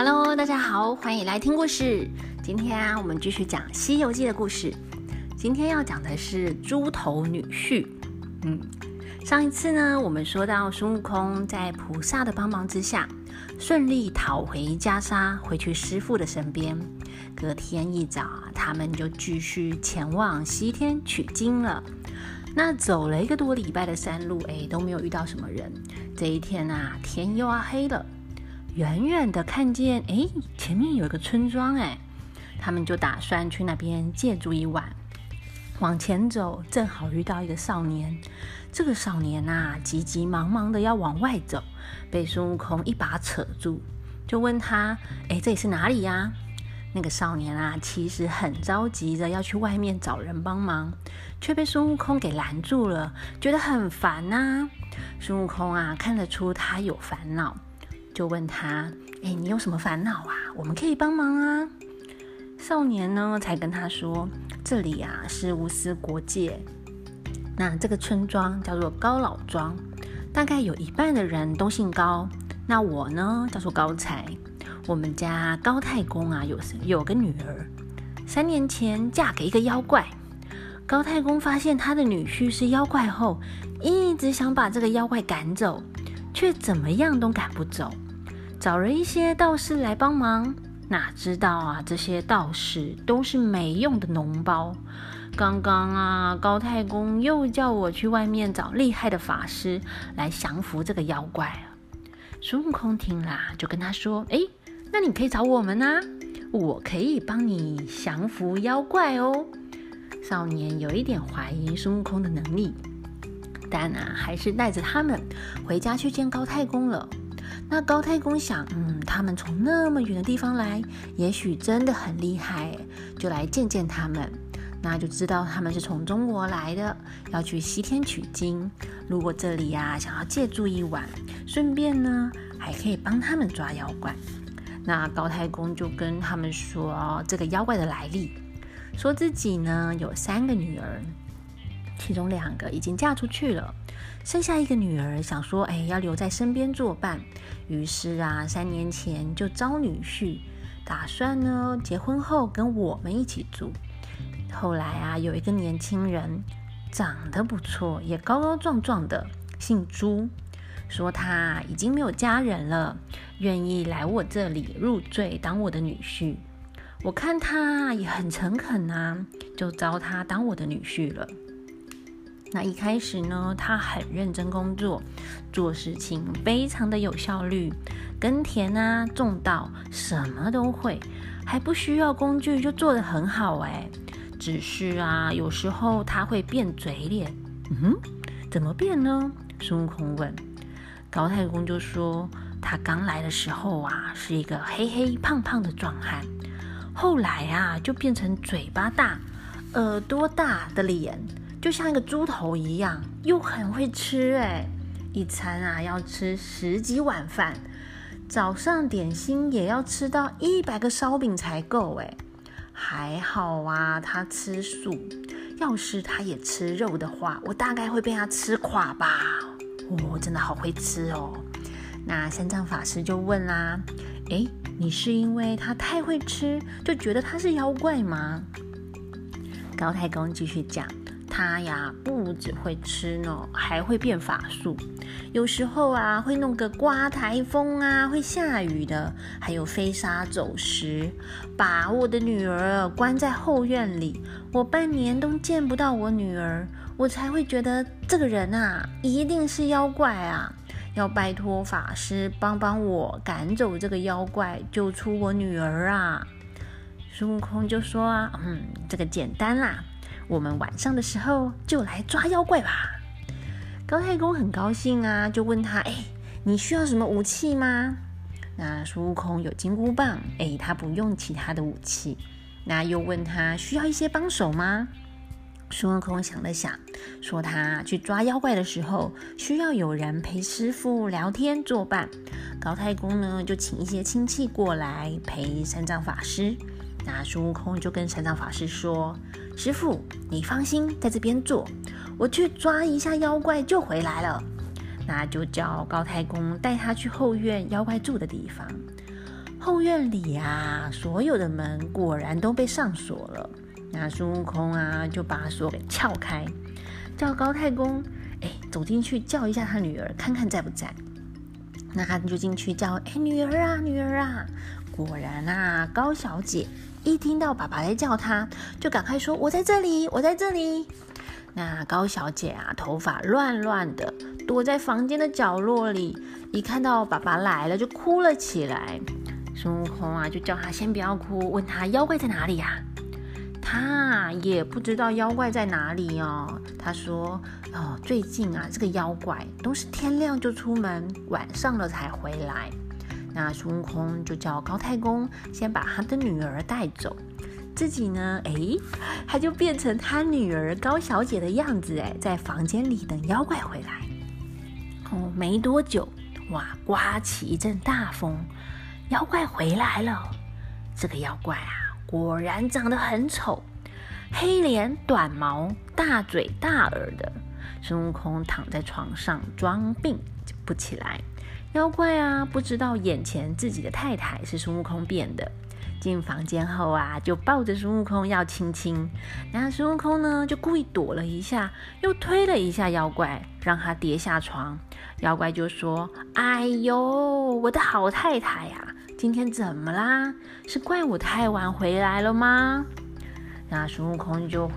Hello，大家好，欢迎来听故事。今天啊，我们继续讲《西游记》的故事。今天要讲的是猪头女婿。嗯，上一次呢，我们说到孙悟空在菩萨的帮忙之下，顺利逃回袈裟，回去师傅的身边。隔天一早，他们就继续前往西天取经了。那走了一个多礼拜的山路，哎，都没有遇到什么人。这一天啊，天又要黑了。远远的看见，哎，前面有一个村庄，哎，他们就打算去那边借住一晚。往前走，正好遇到一个少年。这个少年呐，急急忙忙的要往外走，被孙悟空一把扯住，就问他：“哎，这里是哪里呀？”那个少年啊，其实很着急的要去外面找人帮忙，却被孙悟空给拦住了，觉得很烦呐。孙悟空啊，看得出他有烦恼。就问他：“哎，你有什么烦恼啊？我们可以帮忙啊。”少年呢，才跟他说：“这里啊是无私国界，那这个村庄叫做高老庄，大概有一半的人都姓高。那我呢，叫做高才。我们家高太公啊，有有个女儿，三年前嫁给一个妖怪。高太公发现他的女婿是妖怪后，一直想把这个妖怪赶走，却怎么样都赶不走。”找了一些道士来帮忙，哪知道啊，这些道士都是没用的脓包。刚刚啊，高太公又叫我去外面找厉害的法师来降服这个妖怪孙悟空听了，就跟他说：“哎，那你可以找我们啊，我可以帮你降服妖怪哦。”少年有一点怀疑孙悟空的能力，但啊，还是带着他们回家去见高太公了。那高太公想，嗯，他们从那么远的地方来，也许真的很厉害，就来见见他们。那就知道他们是从中国来的，要去西天取经。如果这里呀，想要借住一晚，顺便呢，还可以帮他们抓妖怪。那高太公就跟他们说这个妖怪的来历，说自己呢有三个女儿，其中两个已经嫁出去了。剩下一个女儿，想说，哎，要留在身边作伴。于是啊，三年前就招女婿，打算呢，结婚后跟我们一起住。后来啊，有一个年轻人，长得不错，也高高壮壮的，姓朱，说他已经没有家人了，愿意来我这里入赘当我的女婿。我看他也很诚恳啊，就招他当我的女婿了。那一开始呢，他很认真工作，做事情非常的有效率，耕田啊、种稻什么都会，还不需要工具就做得很好哎。只是啊，有时候他会变嘴脸。嗯，怎么变呢？孙悟空问。高太公就说，他刚来的时候啊，是一个黑黑胖胖的壮汉，后来啊，就变成嘴巴大、耳朵大的脸。就像一个猪头一样，又很会吃哎！一餐啊要吃十几碗饭，早上点心也要吃到一百个烧饼才够哎！还好啊，他吃素，要是他也吃肉的话，我大概会被他吃垮吧！哦，真的好会吃哦！那三藏法师就问啦：哎，你是因为他太会吃，就觉得他是妖怪吗？高太公继续讲。他呀，不只会吃呢，还会变法术。有时候啊，会弄个刮台风啊，会下雨的，还有飞沙走石，把我的女儿关在后院里。我半年都见不到我女儿，我才会觉得这个人啊，一定是妖怪啊！要拜托法师帮帮我，赶走这个妖怪，救出我女儿啊！孙悟空就说啊，嗯，这个简单啦。我们晚上的时候就来抓妖怪吧。高太公很高兴啊，就问他：“哎，你需要什么武器吗？”那孙悟空有金箍棒，哎，他不用其他的武器。那又问他需要一些帮手吗？孙悟空想了想，说他去抓妖怪的时候需要有人陪师傅聊天作伴。高太公呢，就请一些亲戚过来陪三藏法师。那孙悟空就跟三藏法师说：“师傅，你放心，在这边坐，我去抓一下妖怪就回来了。”那就叫高太公带他去后院妖怪住的地方。后院里啊，所有的门果然都被上锁了。那孙悟空啊，就把锁给撬开，叫高太公，哎，走进去叫一下他女儿，看看在不在。那他就进去叫，哎，女儿啊，女儿啊！果然啊，高小姐一听到爸爸在叫她，就赶快说：“我在这里，我在这里。”那高小姐啊，头发乱乱的，躲在房间的角落里，一看到爸爸来了，就哭了起来。孙悟空啊，就叫她先不要哭，问他妖怪在哪里呀？他也不知道妖怪在哪里哦。他说：“哦，最近啊，这个妖怪都是天亮就出门，晚上了才回来。”那孙悟空就叫高太公先把他的女儿带走，自己呢，哎，他就变成他女儿高小姐的样子，哎，在房间里等妖怪回来。哦，没多久，哇，刮起一阵大风，妖怪回来了。这个妖怪啊。果然长得很丑，黑脸、短毛、大嘴、大耳的。孙悟空躺在床上装病就不起来。妖怪啊，不知道眼前自己的太太是孙悟空变的。进房间后啊，就抱着孙悟空要亲亲。那孙悟空呢，就故意躲了一下，又推了一下妖怪，让他跌下床。妖怪就说：“哎呦，我的好太太呀！”今天怎么啦？是怪我太晚回来了吗？那孙悟空就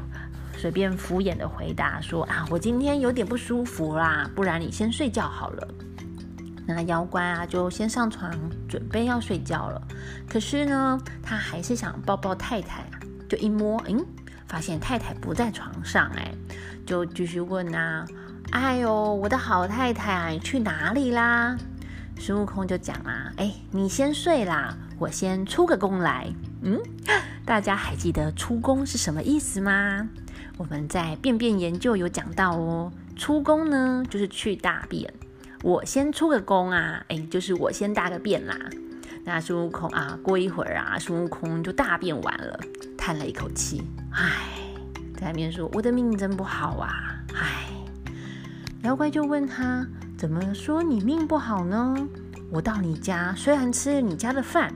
随便敷衍的回答说：“啊，我今天有点不舒服啦，不然你先睡觉好了。”那妖怪啊，就先上床准备要睡觉了。可是呢，他还是想抱抱太太，就一摸，嗯，发现太太不在床上，哎，就继续问啊：“哎呦，我的好太太啊，你去哪里啦？”孙悟空就讲啊，哎，你先睡啦，我先出个宫来。嗯，大家还记得出宫是什么意思吗？我们在便便研究有讲到哦，出宫呢就是去大便。我先出个宫啊，哎，就是我先大个便啦。那孙悟空啊，过一会儿啊，孙悟空就大便完了，叹了一口气，唉，在那边说我的命真不好啊，唉。妖怪就问他。怎么说你命不好呢？我到你家，虽然吃了你家的饭，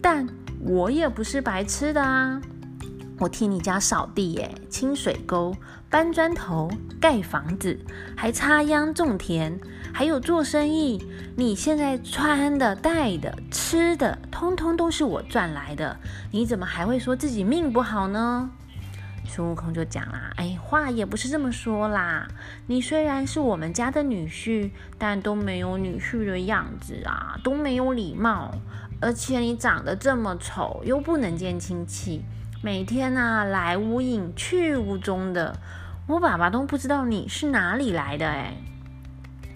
但我也不是白吃的啊！我替你家扫地耶，清水沟，搬砖头，盖房子，还插秧种田，还有做生意。你现在穿的、戴的、吃的，通通都是我赚来的，你怎么还会说自己命不好呢？孙悟空就讲啦：“哎，话也不是这么说啦。你虽然是我们家的女婿，但都没有女婿的样子啊，都没有礼貌。而且你长得这么丑，又不能见亲戚，每天啊来无影去无踪的，我爸爸都不知道你是哪里来的。”哎，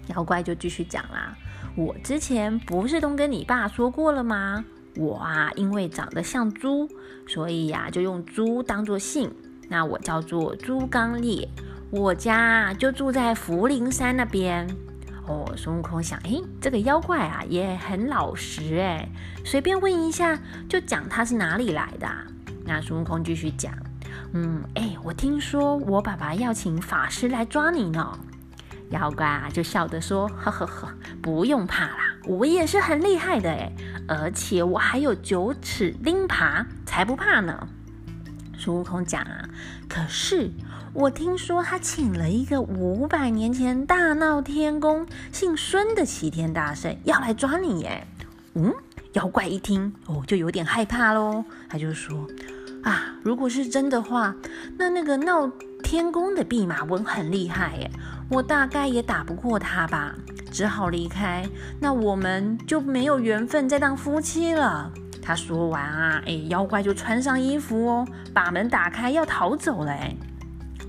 妖怪就继续讲啦：“我之前不是都跟你爸说过了吗？我啊，因为长得像猪，所以呀，就用猪当做姓。”那我叫做猪刚烈，我家就住在福陵山那边。哦，孙悟空想，诶，这个妖怪啊也很老实，哎，随便问一下就讲他是哪里来的。那孙悟空继续讲，嗯，哎，我听说我爸爸要请法师来抓你呢。妖怪啊就笑着说，呵呵呵，不用怕啦，我也是很厉害的，哎，而且我还有九齿钉耙，才不怕呢。孙悟空讲啊，可是我听说他请了一个五百年前大闹天宫、姓孙的齐天大圣要来抓你耶。嗯，妖怪一听哦，就有点害怕喽。他就说啊，如果是真的话，那那个闹天宫的弼马温很厉害耶，我大概也打不过他吧，只好离开。那我们就没有缘分再当夫妻了。他说完啊，哎，妖怪就穿上衣服哦，把门打开要逃走了。哎，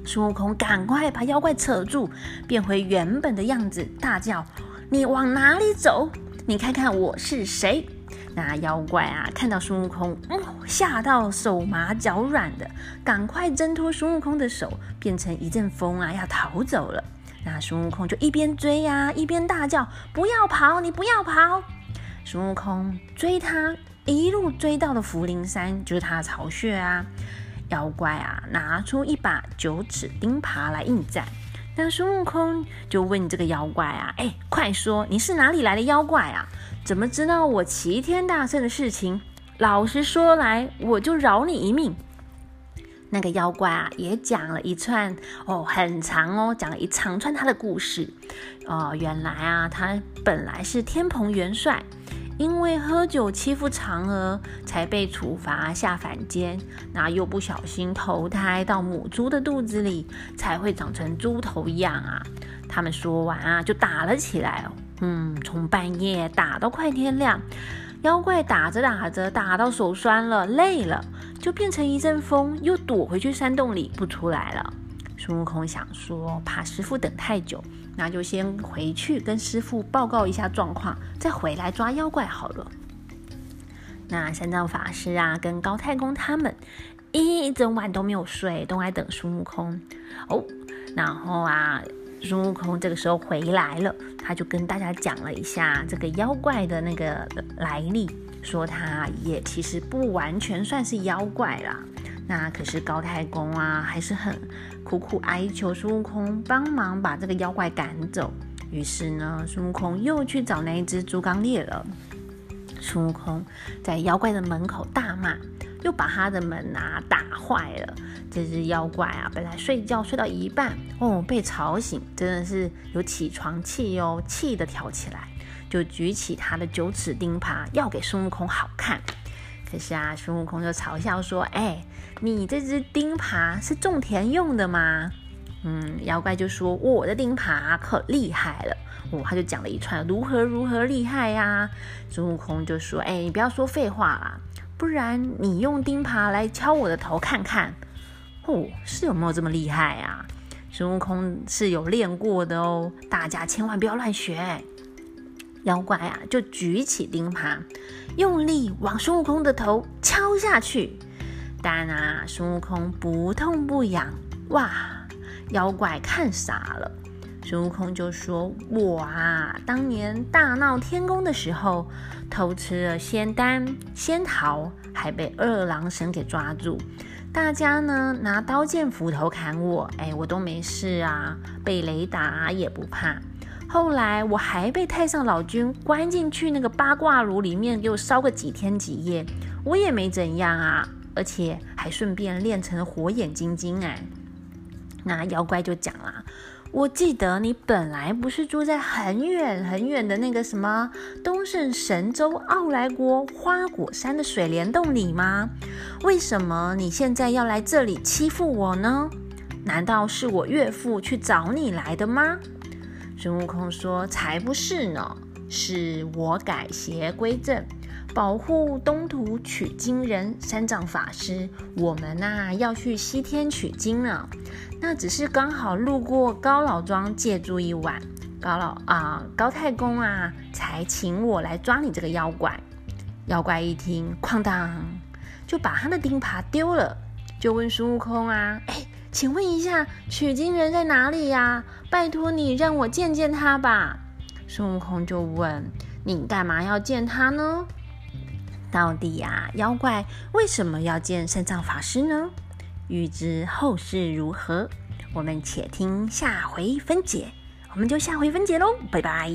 孙悟空赶快把妖怪扯住，变回原本的样子，大叫：“你往哪里走？你看看我是谁？”那妖怪啊，看到孙悟空，吓到手麻脚软的，赶快挣脱孙悟空的手，变成一阵风啊，要逃走了。那孙悟空就一边追呀，一边大叫：“不要跑，你不要跑！”孙悟空追他。一路追到了福陵山，就是他的巢穴啊！妖怪啊，拿出一把九齿钉耙来应战。那孙悟空就问这个妖怪啊：“哎，快说，你是哪里来的妖怪啊？怎么知道我齐天大圣的事情？老实说来，我就饶你一命。”那个妖怪啊，也讲了一串哦，很长哦，讲了一长串他的故事。哦，原来啊，他本来是天蓬元帅，因为喝酒欺负嫦娥，才被处罚下凡间。那又不小心投胎到母猪的肚子里，才会长成猪头一样啊。他们说完啊，就打了起来。嗯，从半夜打到快天亮。妖怪打着打着，打到手酸了，累了，就变成一阵风，又躲回去山洞里不出来了。孙悟空想说，怕师傅等太久，那就先回去跟师傅报告一下状况，再回来抓妖怪好了。那三藏法师啊，跟高太公他们一整晚都没有睡，都在等孙悟空哦。然后啊。孙悟空这个时候回来了，他就跟大家讲了一下这个妖怪的那个来历，说他也其实不完全算是妖怪啦。那可是高太公啊，还是很苦苦哀求孙悟空帮忙把这个妖怪赶走。于是呢，孙悟空又去找那一只猪刚鬣了。孙悟空在妖怪的门口大骂。又把他的门啊打坏了。这只妖怪啊，本来睡觉睡到一半，哦，被吵醒，真的是有起床气哦，气的跳起来，就举起他的九齿钉耙要给孙悟空好看。可是啊，孙悟空就嘲笑说：“哎，你这只钉耙是种田用的吗？”嗯，妖怪就说：“我的钉耙可厉害了。”哦，他就讲了一串如何如何厉害呀。孙悟空就说：“哎，你不要说废话啦。”不然你用钉耙来敲我的头看看，哦，是有没有这么厉害啊？孙悟空是有练过的哦，大家千万不要乱学。妖怪啊，就举起钉耙，用力往孙悟空的头敲下去。但啊，孙悟空不痛不痒，哇！妖怪看傻了。孙悟空就说：“我啊，当年大闹天宫的时候，偷吃了仙丹仙桃，还被二郎神给抓住。大家呢拿刀剑斧头砍我，哎，我都没事啊，被雷打也不怕。后来我还被太上老君关进去那个八卦炉里面，给我烧个几天几夜，我也没怎样啊，而且还顺便练成了火眼金睛。哎，那妖怪就讲了。”我记得你本来不是住在很远很远的那个什么东胜神州傲来国花果山的水帘洞里吗？为什么你现在要来这里欺负我呢？难道是我岳父去找你来的吗？孙悟空说：“才不是呢，是我改邪归正。”保护东土取经人三藏法师，我们呐要去西天取经了。那只是刚好路过高老庄借住一晚，高老啊高太公啊才请我来抓你这个妖怪。妖怪一听，哐当就把他的钉耙丢了，就问孙悟空啊，请问一下取经人在哪里呀？拜托你让我见见他吧。孙悟空就问，你干嘛要见他呢？到底呀，妖怪为什么要见三藏法师呢？欲知后事如何，我们且听下回分解。我们就下回分解喽，拜拜。